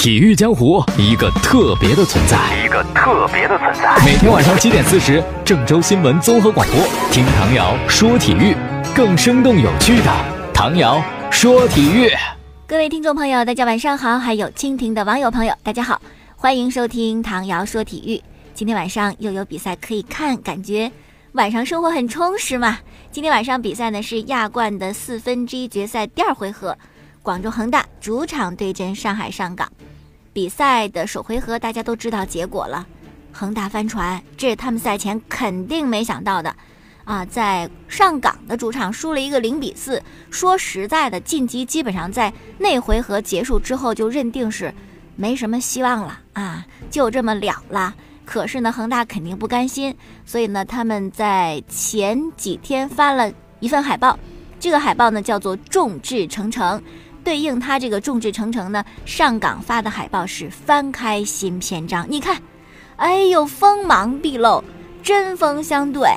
体育江湖一个特别的存在，一个特别的存在。每天晚上七点四十，郑州新闻综合广播，听唐瑶说体育，更生动有趣的唐瑶说体育。各位听众朋友，大家晚上好，还有蜻蜓的网友朋友，大家好，欢迎收听唐瑶说体育。今天晚上又有比赛可以看，感觉晚上生活很充实嘛。今天晚上比赛呢是亚冠的四分之一决赛第二回合，广州恒大主场对阵上海上港。比赛的首回合大家都知道结果了，恒大翻船，这是他们赛前肯定没想到的，啊，在上港的主场输了一个零比四。说实在的，晋级基本上在那回合结束之后就认定是没什么希望了啊，就这么了了。可是呢，恒大肯定不甘心，所以呢，他们在前几天发了一份海报，这个海报呢叫做“众志成城”。对应他这个众志成城呢，上港发的海报是翻开新篇章。你看，哎呦，锋芒毕露，针锋相对，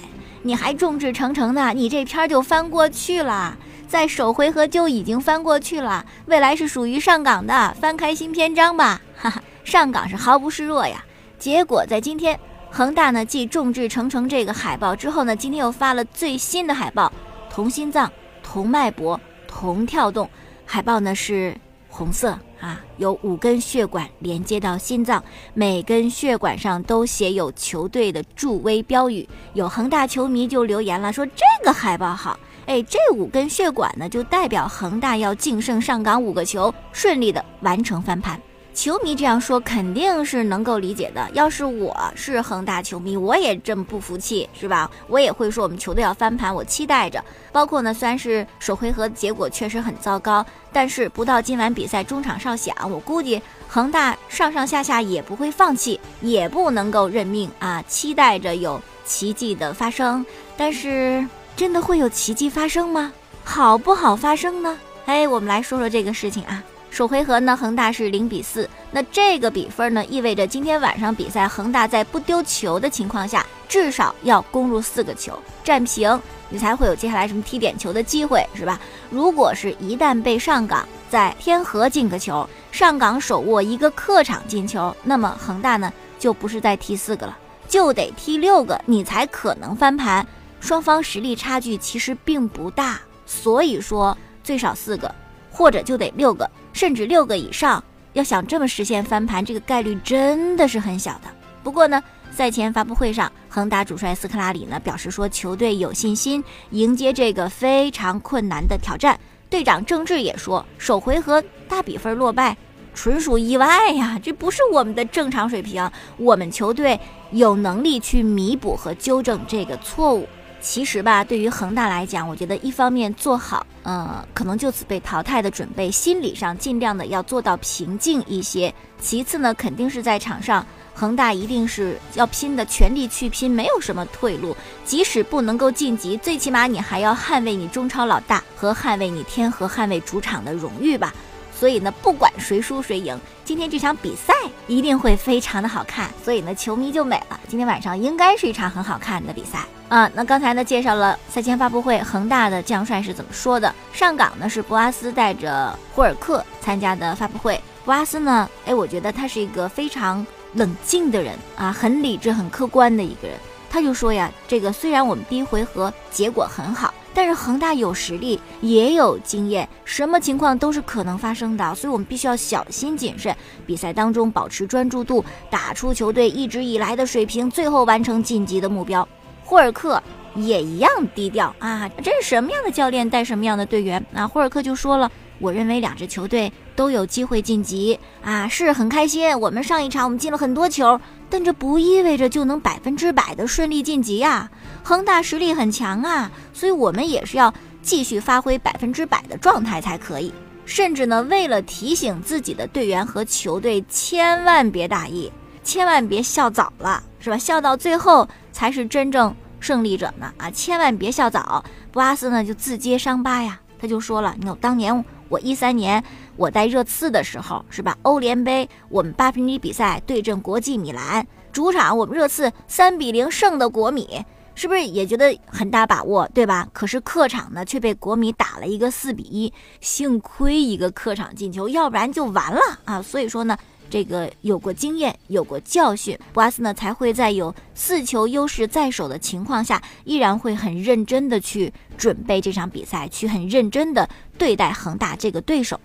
你还众志成城呢？你这篇就翻过去了，在首回合就已经翻过去了。未来是属于上港的，翻开新篇章吧，哈哈，上港是毫不示弱呀。结果在今天，恒大呢继众志成城这个海报之后呢，今天又发了最新的海报，同心脏，同脉搏，同跳动。海报呢是红色啊，有五根血管连接到心脏，每根血管上都写有球队的助威标语。有恒大球迷就留言了，说这个海报好，哎，这五根血管呢就代表恒大要净胜上港五个球，顺利的完成翻盘。球迷这样说肯定是能够理解的。要是我是恒大球迷，我也这么不服气，是吧？我也会说我们球队要翻盘，我期待着。包括呢，虽然是首回合结果确实很糟糕，但是不到今晚比赛中场哨响，我估计恒大上上下下也不会放弃，也不能够认命啊！期待着有奇迹的发生，但是真的会有奇迹发生吗？好不好发生呢？哎，我们来说说这个事情啊。首回合呢，恒大是零比四。那这个比分呢，意味着今天晚上比赛，恒大在不丢球的情况下，至少要攻入四个球，战平，你才会有接下来什么踢点球的机会，是吧？如果是一旦被上港在天河进个球，上港手握一个客场进球，那么恒大呢就不是再踢四个了，就得踢六个，你才可能翻盘。双方实力差距其实并不大，所以说最少四个，或者就得六个。甚至六个以上，要想这么实现翻盘，这个概率真的是很小的。不过呢，赛前发布会上，恒大主帅斯科拉里呢表示说，球队有信心迎接这个非常困难的挑战。队长郑智也说，首回合大比分落败，纯属意外呀，这不是我们的正常水平。我们球队有能力去弥补和纠正这个错误。其实吧，对于恒大来讲，我觉得一方面做好，呃，可能就此被淘汰的准备，心理上尽量的要做到平静一些。其次呢，肯定是在场上，恒大一定是要拼的，全力去拼，没有什么退路。即使不能够晋级，最起码你还要捍卫你中超老大和捍卫你天河、捍卫主场的荣誉吧。所以呢，不管谁输谁赢，今天这场比赛一定会非常的好看。所以呢，球迷就美了。今天晚上应该是一场很好看的比赛啊。那刚才呢，介绍了赛前发布会，恒大的将帅是怎么说的？上港呢是博阿斯带着霍尔克参加的发布会。博阿斯呢，哎，我觉得他是一个非常冷静的人啊，很理智、很客观的一个人。他就说呀，这个虽然我们第一回合结果很好。但是恒大有实力，也有经验，什么情况都是可能发生的，所以我们必须要小心谨慎，比赛当中保持专注度，打出球队一直以来的水平，最后完成晋级的目标。霍尔克也一样低调啊，这是什么样的教练带什么样的队员啊？霍尔克就说了，我认为两支球队都有机会晋级啊，是很开心。我们上一场我们进了很多球。但这不意味着就能百分之百的顺利晋级呀！恒大实力很强啊，所以我们也是要继续发挥百分之百的状态才可以。甚至呢，为了提醒自己的队员和球队，千万别大意，千万别笑早了，是吧？笑到最后才是真正胜利者呢！啊，千万别笑早。布阿斯呢就自揭伤疤呀，他就说了：“你当年。”我一三年我带热刺的时候，是吧？欧联杯我们八分之一比赛对阵国际米兰，主场我们热刺三比零胜的国米，是不是也觉得很大把握，对吧？可是客场呢却被国米打了一个四比一，幸亏一个客场进球，要不然就完了啊！所以说呢，这个有过经验，有过教训，博阿斯呢才会在有四球优势在手的情况下，依然会很认真的去准备这场比赛，去很认真的对待恒大这个对手。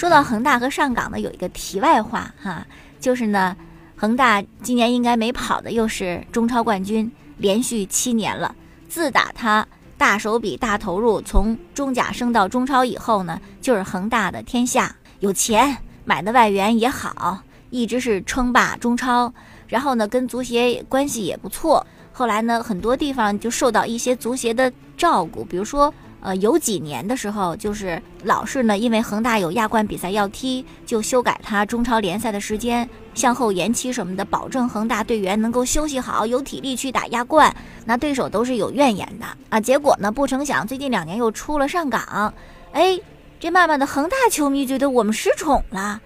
说到恒大和上港呢，有一个题外话哈，就是呢，恒大今年应该没跑的又是中超冠军，连续七年了。自打他大手笔大投入从中甲升到中超以后呢，就是恒大的天下，有钱买的外援也好，一直是称霸中超。然后呢，跟足协关系也不错。后来呢，很多地方就受到一些足协的照顾，比如说。呃，有几年的时候，就是老是呢，因为恒大有亚冠比赛要踢，就修改他中超联赛的时间，向后延期什么的，保证恒大队员能够休息好，有体力去打亚冠。那对手都是有怨言的啊。结果呢，不成想最近两年又出了上港，哎，这慢慢的恒大球迷觉得我们失宠了，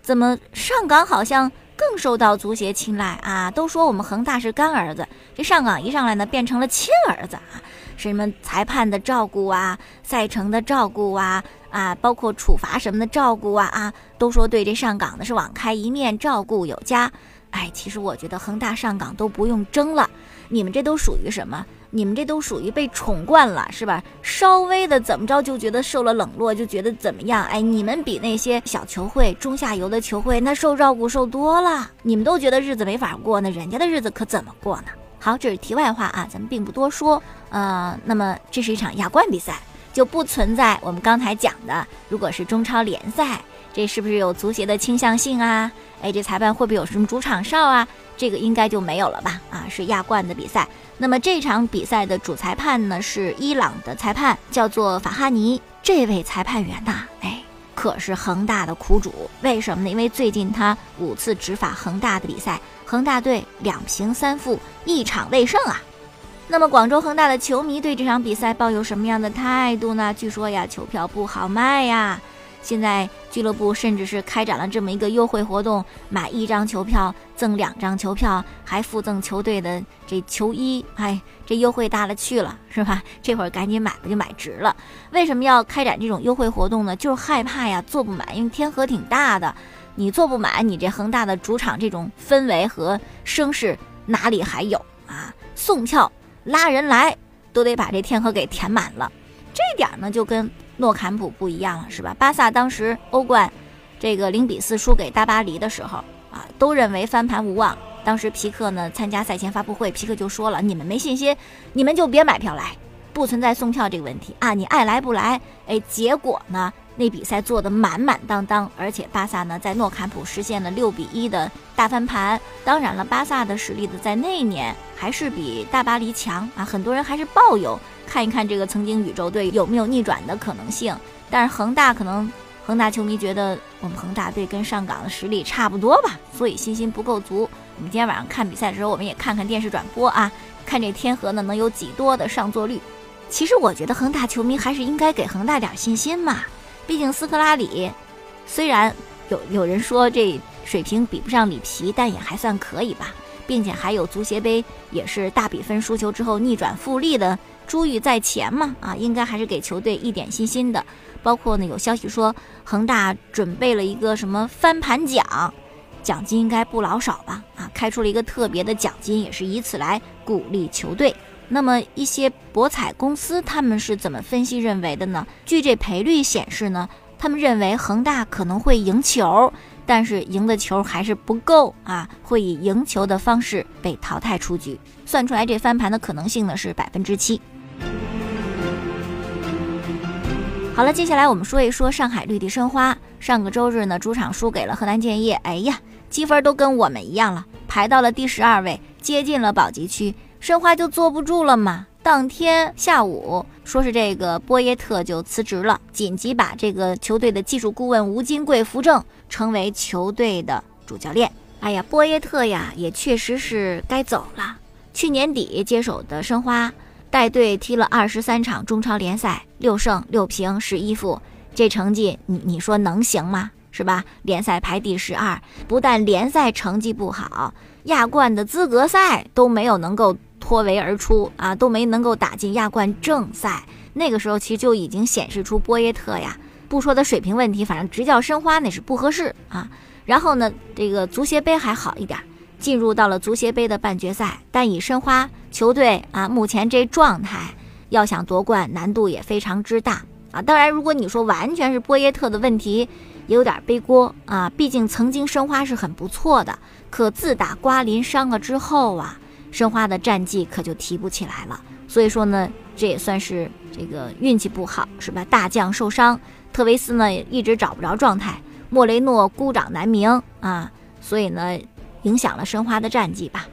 怎么上港好像更受到足协青睐啊？都说我们恒大是干儿子，这上港一上来呢，变成了亲儿子啊。什么裁判的照顾啊，赛程的照顾啊，啊，包括处罚什么的照顾啊，啊，都说对这上港的是网开一面，照顾有加。哎，其实我觉得恒大上港都不用争了，你们这都属于什么？你们这都属于被宠惯了，是吧？稍微的怎么着就觉得受了冷落，就觉得怎么样？哎，你们比那些小球会、中下游的球会那受照顾受多了，你们都觉得日子没法过，那人家的日子可怎么过呢？好，这是题外话啊，咱们并不多说。呃，那么这是一场亚冠比赛，就不存在我们刚才讲的，如果是中超联赛，这是不是有足协的倾向性啊？哎，这裁判会不会有什么主场哨啊？这个应该就没有了吧？啊，是亚冠的比赛。那么这场比赛的主裁判呢是伊朗的裁判，叫做法哈尼。这位裁判员呐，哎，可是恒大的苦主。为什么呢？因为最近他五次执法恒大的比赛。恒大队两平三负，一场未胜啊。那么广州恒大的球迷对这场比赛抱有什么样的态度呢？据说呀，球票不好卖呀。现在俱乐部甚至是开展了这么一个优惠活动，买一张球票赠两张球票，还附赠球队的这球衣。哎，这优惠大了去了，是吧？这会儿赶紧买吧，就买值了。为什么要开展这种优惠活动呢？就是害怕呀，坐不满，因为天河挺大的。你坐不满，你这恒大的主场这种氛围和声势哪里还有啊？送票拉人来都得把这天河给填满了，这点呢就跟诺坎普不一样了，是吧？巴萨当时欧冠这个零比四输给大巴黎的时候啊，都认为翻盘无望。当时皮克呢参加赛前发布会，皮克就说了：“你们没信心，你们就别买票来，不存在送票这个问题啊，你爱来不来。”哎，结果呢？那比赛做的满满当当，而且巴萨呢在诺坎普实现了六比一的大翻盘。当然了，巴萨的实力呢在那一年还是比大巴黎强啊，很多人还是抱有看一看这个曾经宇宙队有没有逆转的可能性。但是恒大可能恒大球迷觉得我们恒大队跟上港的实力差不多吧，所以信心不够足。我们今天晚上看比赛的时候，我们也看看电视转播啊，看这天河呢能有几多的上座率。其实我觉得恒大球迷还是应该给恒大点信心嘛。毕竟斯科拉里，虽然有有人说这水平比不上里皮，但也还算可以吧。并且还有足协杯，也是大比分输球之后逆转复利的珠玉在前嘛，啊，应该还是给球队一点信心的。包括呢，有消息说恒大准备了一个什么翻盘奖，奖金应该不老少吧？啊，开出了一个特别的奖金，也是以此来鼓励球队。那么一些博彩公司他们是怎么分析认为的呢？据这赔率显示呢，他们认为恒大可能会赢球，但是赢的球还是不够啊，会以赢球的方式被淘汰出局。算出来这翻盘的可能性呢是百分之七。好了，接下来我们说一说上海绿地申花。上个周日呢，主场输给了河南建业，哎呀，积分都跟我们一样了，排到了第十二位，接近了保级区。申花就坐不住了嘛！当天下午，说是这个波耶特就辞职了，紧急把这个球队的技术顾问吴金贵扶正，成为球队的主教练。哎呀，波耶特呀，也确实是该走了。去年底接手的申花，带队踢了二十三场中超联赛，六胜六平十一负，这成绩你你说能行吗？是吧？联赛排第十二，不但联赛成绩不好，亚冠的资格赛都没有能够。脱围而出啊，都没能够打进亚冠正赛。那个时候其实就已经显示出波耶特呀，不说的水平问题，反正执教申花那是不合适啊。然后呢，这个足协杯还好一点，进入到了足协杯的半决赛，但以申花球队啊目前这状态，要想夺冠难度也非常之大啊。当然，如果你说完全是波耶特的问题，也有点背锅啊。毕竟曾经申花是很不错的，可自打瓜林伤了之后啊，申花的战绩可就提不起来了。所以说呢，这也算是这个运气不好，是吧？大将受伤，特维斯呢也一直找不着状态。莫雷诺孤掌难鸣啊，所以呢，影响了申花的战绩吧。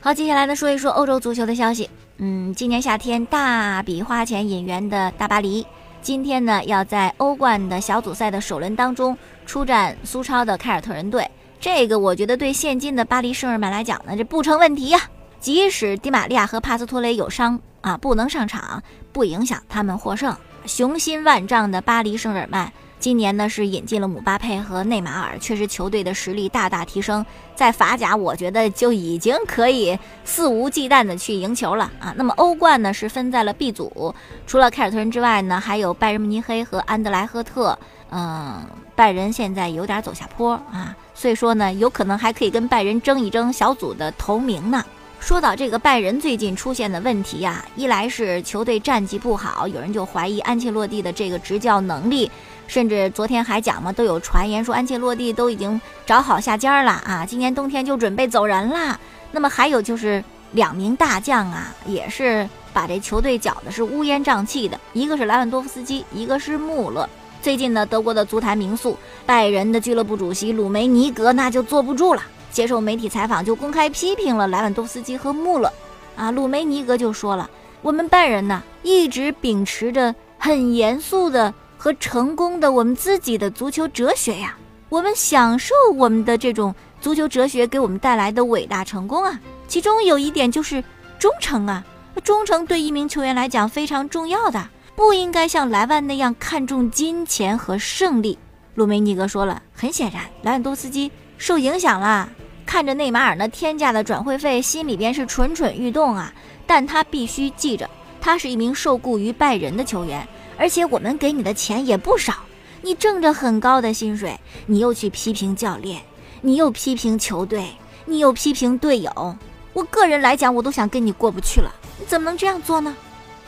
好，接下来呢，说一说欧洲足球的消息。嗯，今年夏天大笔花钱引援的大巴黎，今天呢要在欧冠的小组赛的首轮当中出战苏超的凯尔特人队。这个我觉得对现今的巴黎圣日耳曼来讲呢，这不成问题呀。即使迪玛利亚和帕斯托雷有伤啊，不能上场，不影响他们获胜。雄心万丈的巴黎圣日耳曼。今年呢是引进了姆巴佩和内马尔，确实球队的实力大大提升，在法甲我觉得就已经可以肆无忌惮的去赢球了啊。那么欧冠呢是分在了 B 组，除了凯尔特人之外呢，还有拜仁慕尼黑和安德莱赫特。嗯，拜仁现在有点走下坡啊，所以说呢，有可能还可以跟拜仁争一争小组的头名呢。说到这个拜仁最近出现的问题呀，一来是球队战绩不好，有人就怀疑安切洛蒂的这个执教能力。甚至昨天还讲嘛，都有传言说安切洛蒂都已经找好下家了啊，今年冬天就准备走人了。那么还有就是两名大将啊，也是把这球队搅的是乌烟瘴气的，一个是莱万多夫斯基，一个是穆勒。最近呢，德国的足坛名宿拜仁的俱乐部主席鲁梅尼格那就坐不住了，接受媒体采访就公开批评了莱万多斯基和穆勒。啊，鲁梅尼格就说了，我们拜仁呢一直秉持着很严肃的。和成功的我们自己的足球哲学呀，我们享受我们的这种足球哲学给我们带来的伟大成功啊。其中有一点就是忠诚啊，忠诚对一名球员来讲非常重要的，不应该像莱万那样看重金钱和胜利。鲁梅尼格说了，很显然莱万多斯基受影响了，看着内马尔那天价的转会费，心里边是蠢蠢欲动啊。但他必须记着，他是一名受雇于拜仁的球员。而且我们给你的钱也不少，你挣着很高的薪水，你又去批评教练，你又批评球队，你又批评队友。我个人来讲，我都想跟你过不去了。你怎么能这样做呢？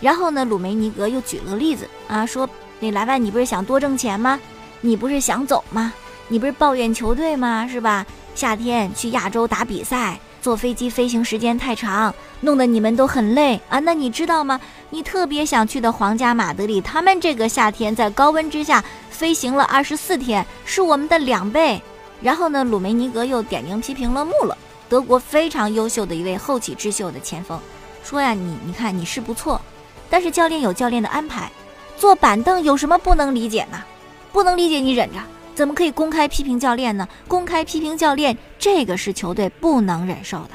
然后呢，鲁梅尼格又举了个例子啊，说你莱万，你不是想多挣钱吗？你不是想走吗？你不是抱怨球队吗？是吧？夏天去亚洲打比赛。坐飞机飞行时间太长，弄得你们都很累啊！那你知道吗？你特别想去的皇家马德里，他们这个夏天在高温之下飞行了二十四天，是我们的两倍。然后呢，鲁梅尼格又点名批评了穆勒，德国非常优秀的一位后起之秀的前锋，说呀，你你看你是不错，但是教练有教练的安排，坐板凳有什么不能理解呢？不能理解你忍着。怎么可以公开批评教练呢？公开批评教练，这个是球队不能忍受的。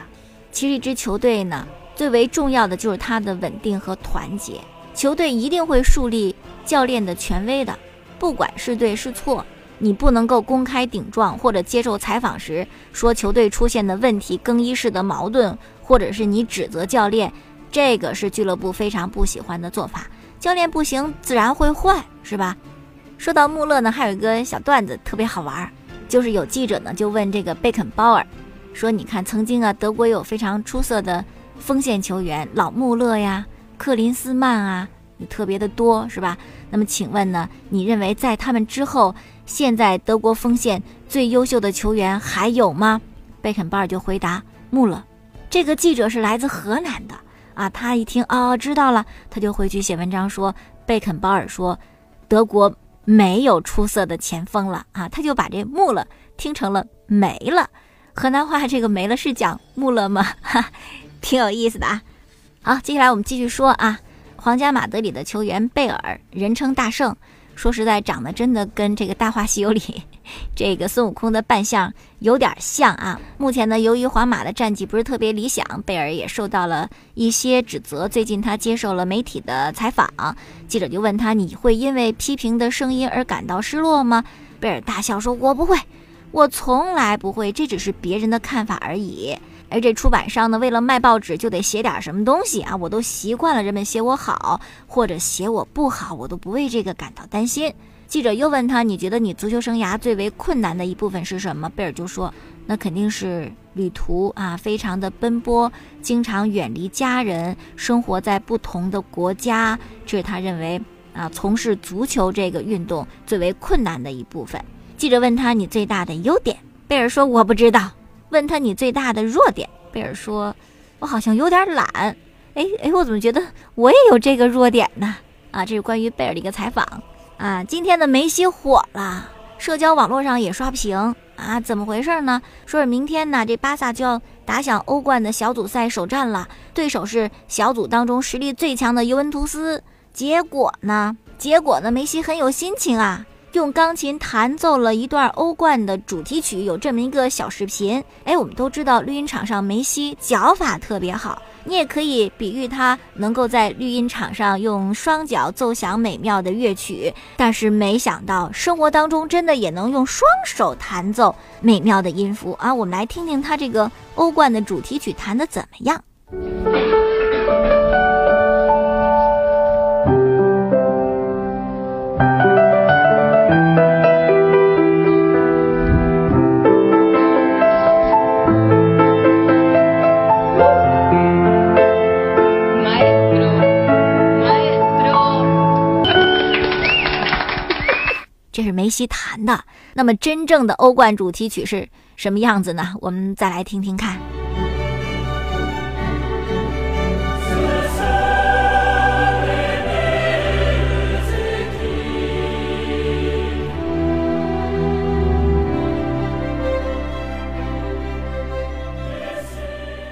其实一支球队呢，最为重要的就是它的稳定和团结。球队一定会树立教练的权威的，不管是对是错，你不能够公开顶撞，或者接受采访时说球队出现的问题、更衣室的矛盾，或者是你指责教练，这个是俱乐部非常不喜欢的做法。教练不行，自然会坏，是吧？说到穆勒呢，还有一个小段子特别好玩儿，就是有记者呢就问这个贝肯鲍尔，说你看曾经啊德国有非常出色的锋线球员，老穆勒呀、克林斯曼啊，特别的多，是吧？那么请问呢，你认为在他们之后，现在德国锋线最优秀的球员还有吗？贝肯鲍尔就回答穆勒。这个记者是来自河南的啊，他一听哦知道了，他就回去写文章说贝肯鲍尔说德国。没有出色的前锋了啊，他就把这木了听成了没了。河南话这个没了是讲木了吗？哈，挺有意思的啊。好，接下来我们继续说啊，皇家马德里的球员贝尔，人称大圣。说实在，长得真的跟这个《大话西游》里 这个孙悟空的扮相有点像啊。目前呢，由于皇马的战绩不是特别理想，贝尔也受到了一些指责。最近他接受了媒体的采访，记者就问他：“你会因为批评的声音而感到失落吗？”贝尔大笑说：“我不会，我从来不会，这只是别人的看法而已。”而这出版商呢，为了卖报纸就得写点什么东西啊！我都习惯了人们写我好或者写我不好，我都不为这个感到担心。记者又问他：“你觉得你足球生涯最为困难的一部分是什么？”贝尔就说：“那肯定是旅途啊，非常的奔波，经常远离家人，生活在不同的国家，这是他认为啊，从事足球这个运动最为困难的一部分。”记者问他：“你最大的优点？”贝尔说：“我不知道。”问他：“你最大的弱点？”贝尔说：“我好像有点懒。”哎哎，我怎么觉得我也有这个弱点呢？啊，这是关于贝尔的一个采访啊。今天的梅西火了，社交网络上也刷屏啊。怎么回事呢？说是明天呢，这巴萨就要打响欧冠的小组赛首战了，对手是小组当中实力最强的尤文图斯。结果呢？结果呢？梅西很有心情啊。用钢琴弹奏了一段欧冠的主题曲，有这么一个小视频。哎，我们都知道绿茵场上梅西脚法特别好，你也可以比喻他能够在绿茵场上用双脚奏响美妙的乐曲。但是没想到生活当中真的也能用双手弹奏美妙的音符啊！我们来听听他这个欧冠的主题曲弹得怎么样。这是梅西弹的，那么真正的欧冠主题曲是什么样子呢？我们再来听听看。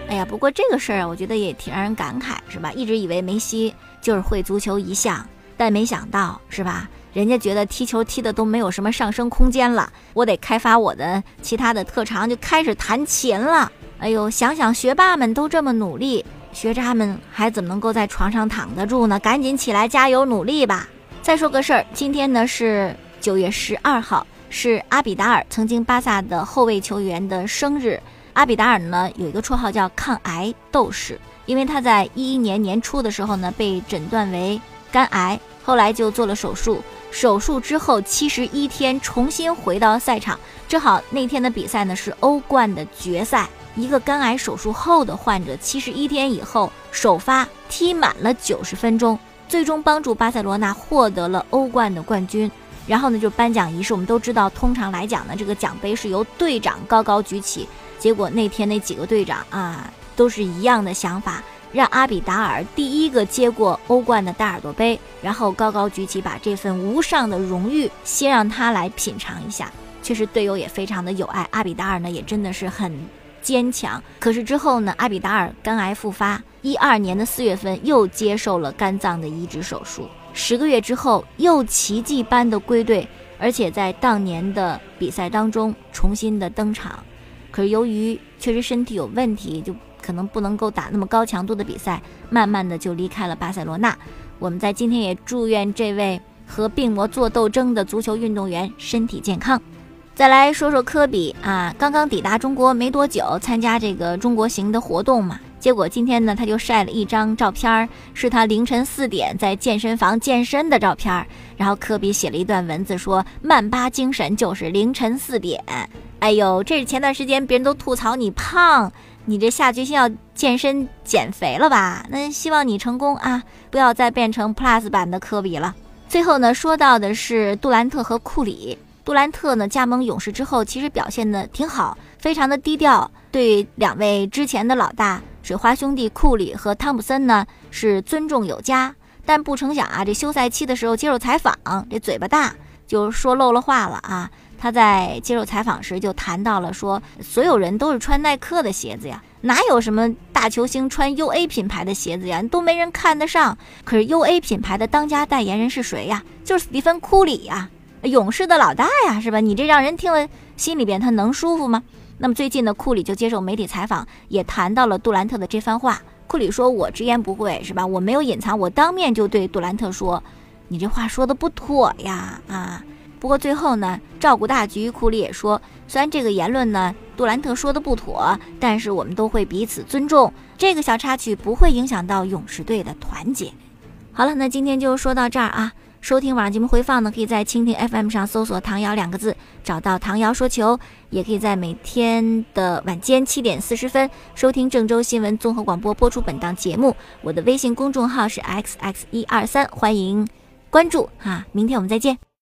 哎呀，不过这个事儿啊，我觉得也挺让人感慨，是吧？一直以为梅西就是会足球一项，但没想到，是吧？人家觉得踢球踢的都没有什么上升空间了，我得开发我的其他的特长，就开始弹琴了。哎呦，想想学霸们都这么努力，学渣们还怎么能够在床上躺得住呢？赶紧起来加油努力吧！再说个事儿，今天呢是九月十二号，是阿比达尔曾经巴萨的后卫球员的生日。阿比达尔呢有一个绰号叫抗癌斗士，因为他在一一年年初的时候呢被诊断为肝癌，后来就做了手术。手术之后七十一天重新回到赛场，正好那天的比赛呢是欧冠的决赛。一个肝癌手术后的患者，七十一天以后首发踢满了九十分钟，最终帮助巴塞罗那获得了欧冠的冠军。然后呢，就颁奖仪式，我们都知道，通常来讲呢，这个奖杯是由队长高高举起。结果那天那几个队长啊，都是一样的想法。让阿比达尔第一个接过欧冠的大耳朵杯，然后高高举起，把这份无上的荣誉先让他来品尝一下。确实，队友也非常的有爱。阿比达尔呢，也真的是很坚强。可是之后呢，阿比达尔肝癌复发，一二年的四月份又接受了肝脏的移植手术，十个月之后又奇迹般的归队，而且在当年的比赛当中重新的登场。可是由于确实身体有问题，就。可能不能够打那么高强度的比赛，慢慢的就离开了巴塞罗那。我们在今天也祝愿这位和病魔做斗争的足球运动员身体健康。再来说说科比啊，刚刚抵达中国没多久，参加这个中国行的活动嘛，结果今天呢他就晒了一张照片，是他凌晨四点在健身房健身的照片。然后科比写了一段文字说：“曼巴精神就是凌晨四点。”哎呦，这是前段时间别人都吐槽你胖。你这下决心要健身减肥了吧？那希望你成功啊！不要再变成 Plus 版的科比了。最后呢，说到的是杜兰特和库里。杜兰特呢加盟勇士之后，其实表现的挺好，非常的低调。对两位之前的老大水花兄弟库里和汤普森呢是尊重有加。但不成想啊，这休赛期的时候接受采访，这嘴巴大，就说漏了话了啊。他在接受采访时就谈到了说，所有人都是穿耐克的鞋子呀，哪有什么大球星穿 U A 品牌的鞋子呀，都没人看得上。可是 U A 品牌的当家代言人是谁呀？就是史蒂芬库里呀，勇士的老大呀，是吧？你这让人听了心里边他能舒服吗？那么最近呢，库里就接受媒体采访，也谈到了杜兰特的这番话。库里说：“我直言不讳，是吧？我没有隐藏，我当面就对杜兰特说，你这话说的不妥呀，啊。”不过最后呢，照顾大局，库里也说，虽然这个言论呢，杜兰特说的不妥，但是我们都会彼此尊重，这个小插曲不会影响到勇士队的团结。好了，那今天就说到这儿啊。收听网上节目回放呢，可以在蜻蜓 FM 上搜索“唐瑶”两个字，找到唐瑶说球；也可以在每天的晚间七点四十分收听郑州新闻综合广播播出本档节目。我的微信公众号是 xx 一二三，欢迎关注哈。明天我们再见。